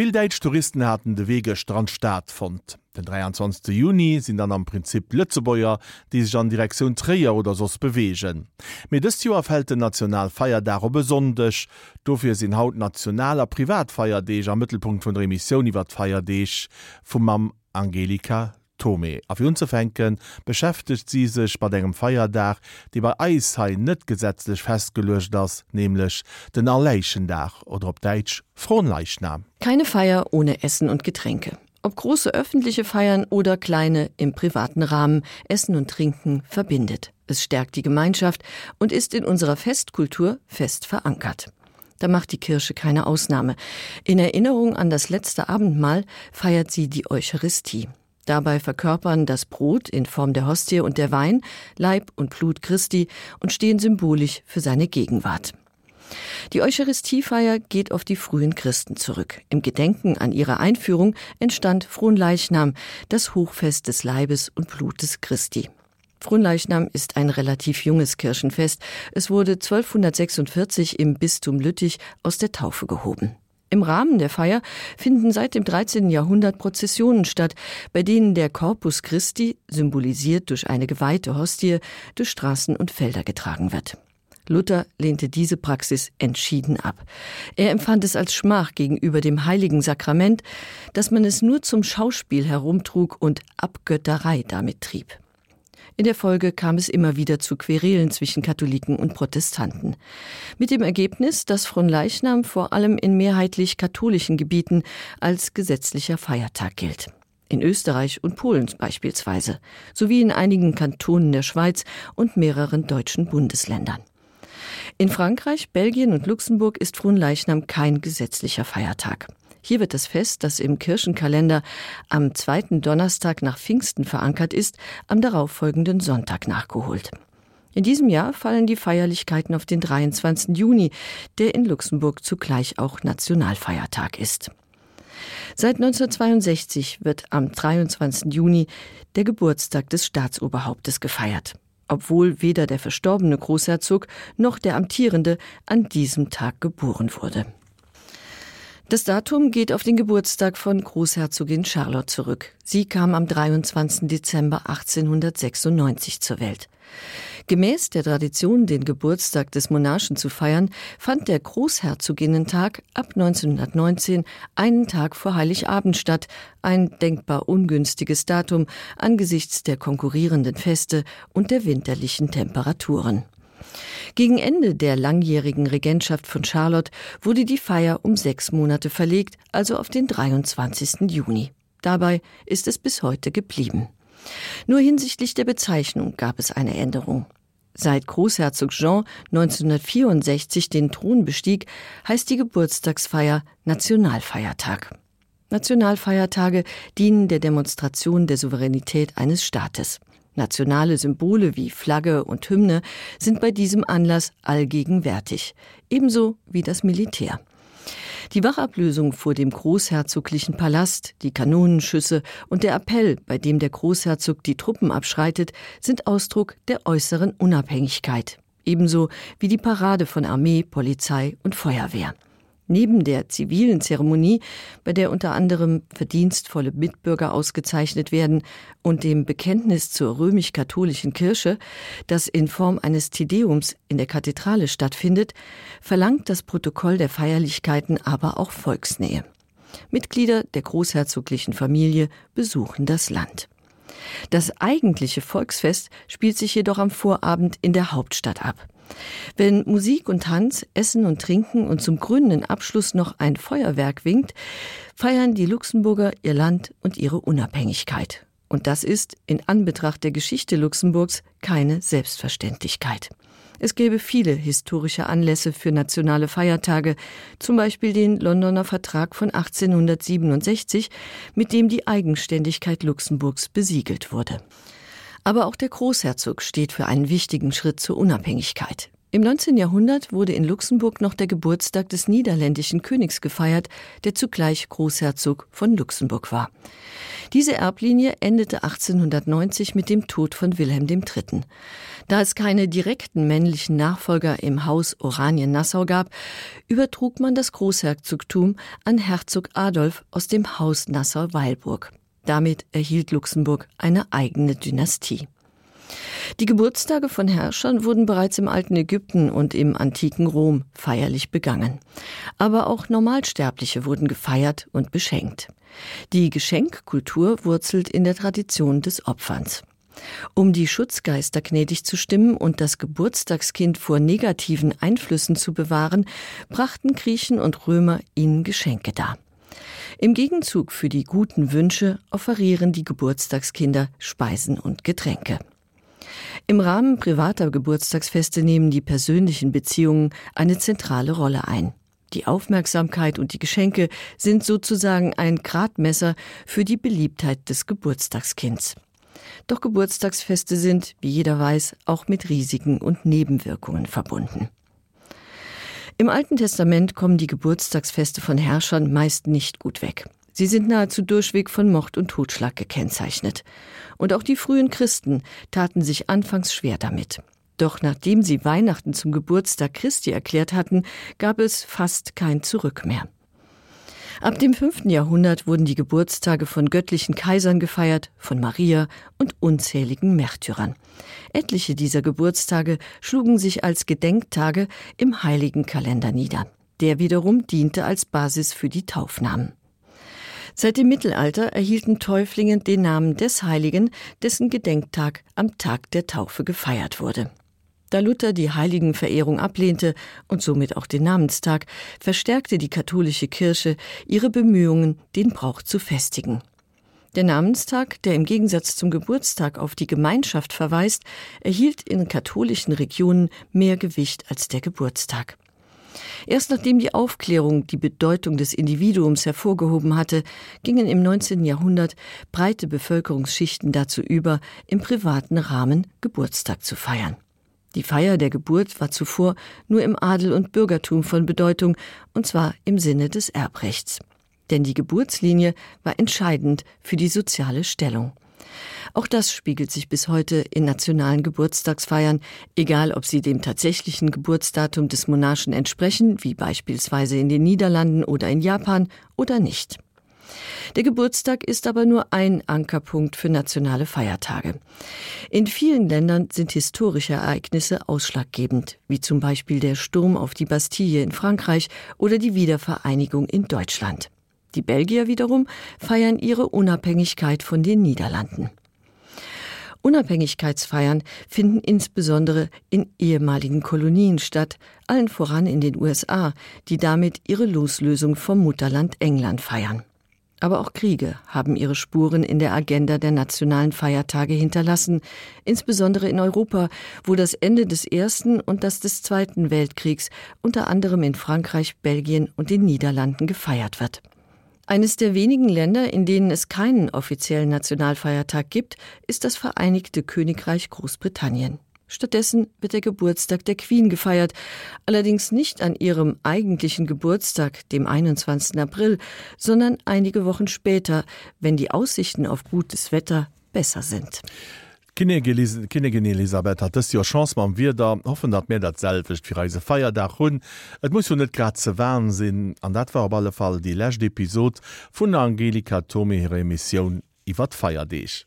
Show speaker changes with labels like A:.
A: Viel Deitsch Touristen hatten de Wege Strandstaat fand. Den 23. Juni sind dann am Prinzip Lützebäuer, die sich an Direktion Träer oder sos bewegen. Mit des Jo erfällt den Nationalfeier darob besonders, dofir sind haut nationaler Privatfeierdeeg am Mittelpunkt von der Emission iwwer Feierdeeg vum Mam Angelika Tome. Auf hun zufänken beschäftigt sie sich bei engem Feierdach, die bei Eishai net gesetzlich festgelöscht das, nämlich den Erleichendach oder op Deitsch Fronleichnam.
B: Keine Feier ohne Essen und Getränke. Ob große öffentliche Feiern oder kleine im privaten Rahmen, Essen und Trinken verbindet. Es stärkt die Gemeinschaft und ist in unserer Festkultur fest verankert. Da macht die Kirche keine Ausnahme. In Erinnerung an das letzte Abendmahl feiert sie die Eucharistie. Dabei verkörpern das Brot in Form der Hostie und der Wein Leib und Blut Christi und stehen symbolisch für seine Gegenwart. Die Eucharistiefeier geht auf die frühen Christen zurück. Im Gedenken an ihre Einführung entstand Fronleichnam, das Hochfest des Leibes und Blutes Christi. Fronleichnam ist ein relativ junges Kirchenfest. Es wurde 1246 im Bistum Lüttich aus der Taufe gehoben. Im Rahmen der Feier finden seit dem 13. Jahrhundert Prozessionen statt, bei denen der Corpus Christi, symbolisiert durch eine geweihte Hostie, durch Straßen und Felder getragen wird. Luther lehnte diese Praxis entschieden ab. Er empfand es als Schmach gegenüber dem heiligen Sakrament, dass man es nur zum Schauspiel herumtrug und Abgötterei damit trieb. In der Folge kam es immer wieder zu Querelen zwischen Katholiken und Protestanten. Mit dem Ergebnis, dass Fronleichnam vor allem in mehrheitlich katholischen Gebieten als gesetzlicher Feiertag gilt. In Österreich und Polen beispielsweise, sowie in einigen Kantonen der Schweiz und mehreren deutschen Bundesländern. In Frankreich, Belgien und Luxemburg ist Fronleichnam kein gesetzlicher Feiertag. Hier wird das Fest, das im Kirchenkalender am zweiten Donnerstag nach Pfingsten verankert ist, am darauffolgenden Sonntag nachgeholt. In diesem Jahr fallen die Feierlichkeiten auf den 23. Juni, der in Luxemburg zugleich auch Nationalfeiertag ist. Seit 1962 wird am 23. Juni der Geburtstag des Staatsoberhauptes gefeiert, obwohl weder der verstorbene Großherzog noch der amtierende an diesem Tag geboren wurde. Das Datum geht auf den Geburtstag von Großherzogin Charlotte zurück. Sie kam am 23. Dezember 1896 zur Welt. Gemäß der Tradition, den Geburtstag des Monarchen zu feiern, fand der Großherzoginnentag ab 1919 einen Tag vor Heiligabend statt, ein denkbar ungünstiges Datum angesichts der konkurrierenden Feste und der winterlichen Temperaturen. Gegen Ende der langjährigen Regentschaft von Charlotte wurde die Feier um sechs Monate verlegt, also auf den 23. Juni. Dabei ist es bis heute geblieben. Nur hinsichtlich der Bezeichnung gab es eine Änderung. Seit Großherzog Jean 1964 den Thron bestieg, heißt die Geburtstagsfeier Nationalfeiertag. Nationalfeiertage dienen der Demonstration der Souveränität eines Staates. Nationale Symbole wie Flagge und Hymne sind bei diesem Anlass allgegenwärtig, ebenso wie das Militär. Die Wachablösung vor dem großherzoglichen Palast, die Kanonenschüsse und der Appell, bei dem der Großherzog die Truppen abschreitet, sind Ausdruck der äußeren Unabhängigkeit, ebenso wie die Parade von Armee, Polizei und Feuerwehr. Neben der zivilen Zeremonie, bei der unter anderem verdienstvolle Mitbürger ausgezeichnet werden und dem Bekenntnis zur römisch-katholischen Kirche, das in Form eines Tideums in der Kathedrale stattfindet, verlangt das Protokoll der Feierlichkeiten aber auch Volksnähe. Mitglieder der großherzoglichen Familie besuchen das Land. Das eigentliche Volksfest spielt sich jedoch am Vorabend in der Hauptstadt ab. Wenn Musik und Tanz, Essen und Trinken und zum grünen Abschluss noch ein Feuerwerk winkt, feiern die Luxemburger ihr Land und ihre Unabhängigkeit. Und das ist in Anbetracht der Geschichte Luxemburgs keine Selbstverständlichkeit. Es gäbe viele historische Anlässe für nationale Feiertage, zum Beispiel den Londoner Vertrag von 1867, mit dem die Eigenständigkeit Luxemburgs besiegelt wurde. Aber auch der Großherzog steht für einen wichtigen Schritt zur Unabhängigkeit. Im 19. Jahrhundert wurde in Luxemburg noch der Geburtstag des niederländischen Königs gefeiert, der zugleich Großherzog von Luxemburg war. Diese Erblinie endete 1890 mit dem Tod von Wilhelm III. Da es keine direkten männlichen Nachfolger im Haus Oranien-Nassau gab, übertrug man das Großherzogtum an Herzog Adolf aus dem Haus Nassau-Weilburg. Damit erhielt Luxemburg eine eigene Dynastie. Die Geburtstage von Herrschern wurden bereits im alten Ägypten und im antiken Rom feierlich begangen. Aber auch Normalsterbliche wurden gefeiert und beschenkt. Die Geschenkkultur wurzelt in der Tradition des Opferns. Um die Schutzgeister gnädig zu stimmen und das Geburtstagskind vor negativen Einflüssen zu bewahren, brachten Griechen und Römer ihnen Geschenke dar. Im Gegenzug für die guten Wünsche offerieren die Geburtstagskinder Speisen und Getränke. Im Rahmen privater Geburtstagsfeste nehmen die persönlichen Beziehungen eine zentrale Rolle ein. Die Aufmerksamkeit und die Geschenke sind sozusagen ein Gradmesser für die Beliebtheit des Geburtstagskinds. Doch Geburtstagsfeste sind, wie jeder weiß, auch mit Risiken und Nebenwirkungen verbunden. Im Alten Testament kommen die Geburtstagsfeste von Herrschern meist nicht gut weg. Sie sind nahezu durchweg von Mord und Totschlag gekennzeichnet. Und auch die frühen Christen taten sich anfangs schwer damit. Doch nachdem sie Weihnachten zum Geburtstag Christi erklärt hatten, gab es fast kein Zurück mehr. Ab dem fünften Jahrhundert wurden die Geburtstage von göttlichen Kaisern gefeiert, von Maria und unzähligen Märtyrern. Etliche dieser Geburtstage schlugen sich als Gedenktage im heiligen Kalender nieder. Der wiederum diente als Basis für die Taufnamen. Seit dem Mittelalter erhielten Täuflinge den Namen des Heiligen, dessen Gedenktag am Tag der Taufe gefeiert wurde. Da Luther die Heiligenverehrung ablehnte und somit auch den Namenstag, verstärkte die katholische Kirche ihre Bemühungen, den Brauch zu festigen. Der Namenstag, der im Gegensatz zum Geburtstag auf die Gemeinschaft verweist, erhielt in katholischen Regionen mehr Gewicht als der Geburtstag. Erst nachdem die Aufklärung die Bedeutung des Individuums hervorgehoben hatte, gingen im 19. Jahrhundert breite Bevölkerungsschichten dazu über, im privaten Rahmen Geburtstag zu feiern. Die Feier der Geburt war zuvor nur im Adel und Bürgertum von Bedeutung, und zwar im Sinne des Erbrechts. Denn die Geburtslinie war entscheidend für die soziale Stellung. Auch das spiegelt sich bis heute in nationalen Geburtstagsfeiern, egal ob sie dem tatsächlichen Geburtsdatum des Monarchen entsprechen, wie beispielsweise in den Niederlanden oder in Japan, oder nicht. Der Geburtstag ist aber nur ein Ankerpunkt für nationale Feiertage. In vielen Ländern sind historische Ereignisse ausschlaggebend, wie zum Beispiel der Sturm auf die Bastille in Frankreich oder die Wiedervereinigung in Deutschland. Die Belgier wiederum feiern ihre Unabhängigkeit von den Niederlanden. Unabhängigkeitsfeiern finden insbesondere in ehemaligen Kolonien statt, allen voran in den USA, die damit ihre Loslösung vom Mutterland England feiern. Aber auch Kriege haben ihre Spuren in der Agenda der nationalen Feiertage hinterlassen, insbesondere in Europa, wo das Ende des Ersten und das des Zweiten Weltkriegs unter anderem in Frankreich, Belgien und den Niederlanden gefeiert wird. Eines der wenigen Länder, in denen es keinen offiziellen Nationalfeiertag gibt, ist das Vereinigte Königreich Großbritannien. Stattdessen wird der Geburtstag der Queen gefeiert, allerdings nicht an ihrem eigentlichen Geburtstag, dem 21. April, sondern einige Wochen später, wenn die Aussichten auf gutes Wetter besser sind.
A: Kinnegin Elisabeth hat jo Chance man wie da hoffen dat mir dat selcht fir Reise feier da hun. Et muss hun net grad ze waren sinn an dat war op alle Fall die Lächt Episod vun der Angelika Tome ihre Mission iwwer feier deich.